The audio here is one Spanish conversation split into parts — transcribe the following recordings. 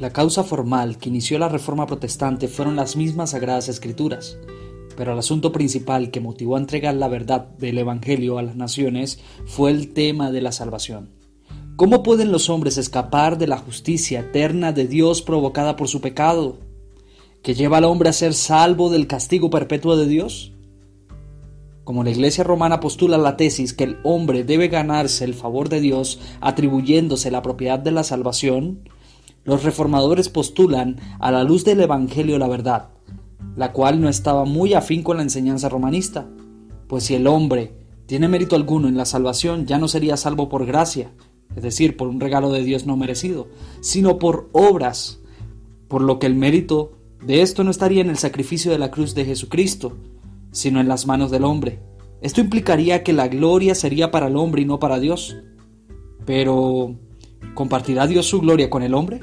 La causa formal que inició la Reforma Protestante fueron las mismas Sagradas Escrituras, pero el asunto principal que motivó a entregar la verdad del Evangelio a las naciones fue el tema de la salvación. ¿Cómo pueden los hombres escapar de la justicia eterna de Dios provocada por su pecado, que lleva al hombre a ser salvo del castigo perpetuo de Dios? Como la Iglesia romana postula la tesis que el hombre debe ganarse el favor de Dios atribuyéndose la propiedad de la salvación, los reformadores postulan a la luz del Evangelio la verdad, la cual no estaba muy afín con la enseñanza romanista, pues si el hombre tiene mérito alguno en la salvación, ya no sería salvo por gracia, es decir, por un regalo de Dios no merecido, sino por obras, por lo que el mérito de esto no estaría en el sacrificio de la cruz de Jesucristo, sino en las manos del hombre. Esto implicaría que la gloria sería para el hombre y no para Dios. Pero, ¿compartirá Dios su gloria con el hombre?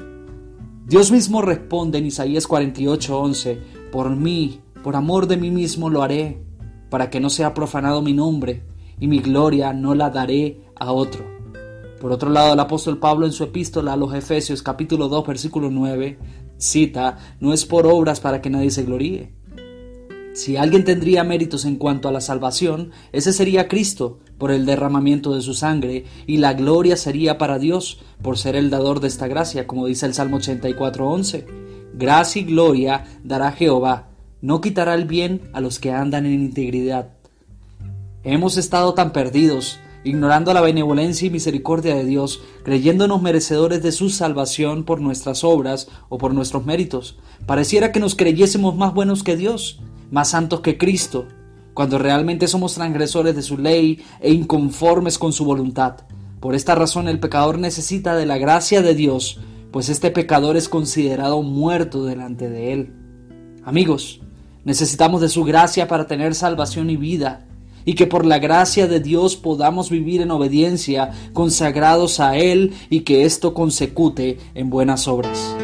Dios mismo responde en Isaías 48:11, por mí, por amor de mí mismo lo haré, para que no sea profanado mi nombre, y mi gloria no la daré a otro. Por otro lado, el apóstol Pablo en su epístola a los Efesios capítulo 2 versículo 9 cita, no es por obras para que nadie se gloríe si alguien tendría méritos en cuanto a la salvación, ese sería Cristo, por el derramamiento de su sangre, y la gloria sería para Dios, por ser el dador de esta gracia, como dice el Salmo 84.11. Gracia y gloria dará Jehová, no quitará el bien a los que andan en integridad. Hemos estado tan perdidos, ignorando la benevolencia y misericordia de Dios, creyéndonos merecedores de su salvación por nuestras obras o por nuestros méritos. Pareciera que nos creyésemos más buenos que Dios, más santos que Cristo, cuando realmente somos transgresores de su ley e inconformes con su voluntad. Por esta razón el pecador necesita de la gracia de Dios, pues este pecador es considerado muerto delante de él. Amigos, necesitamos de su gracia para tener salvación y vida, y que por la gracia de Dios podamos vivir en obediencia, consagrados a Él, y que esto consecute en buenas obras.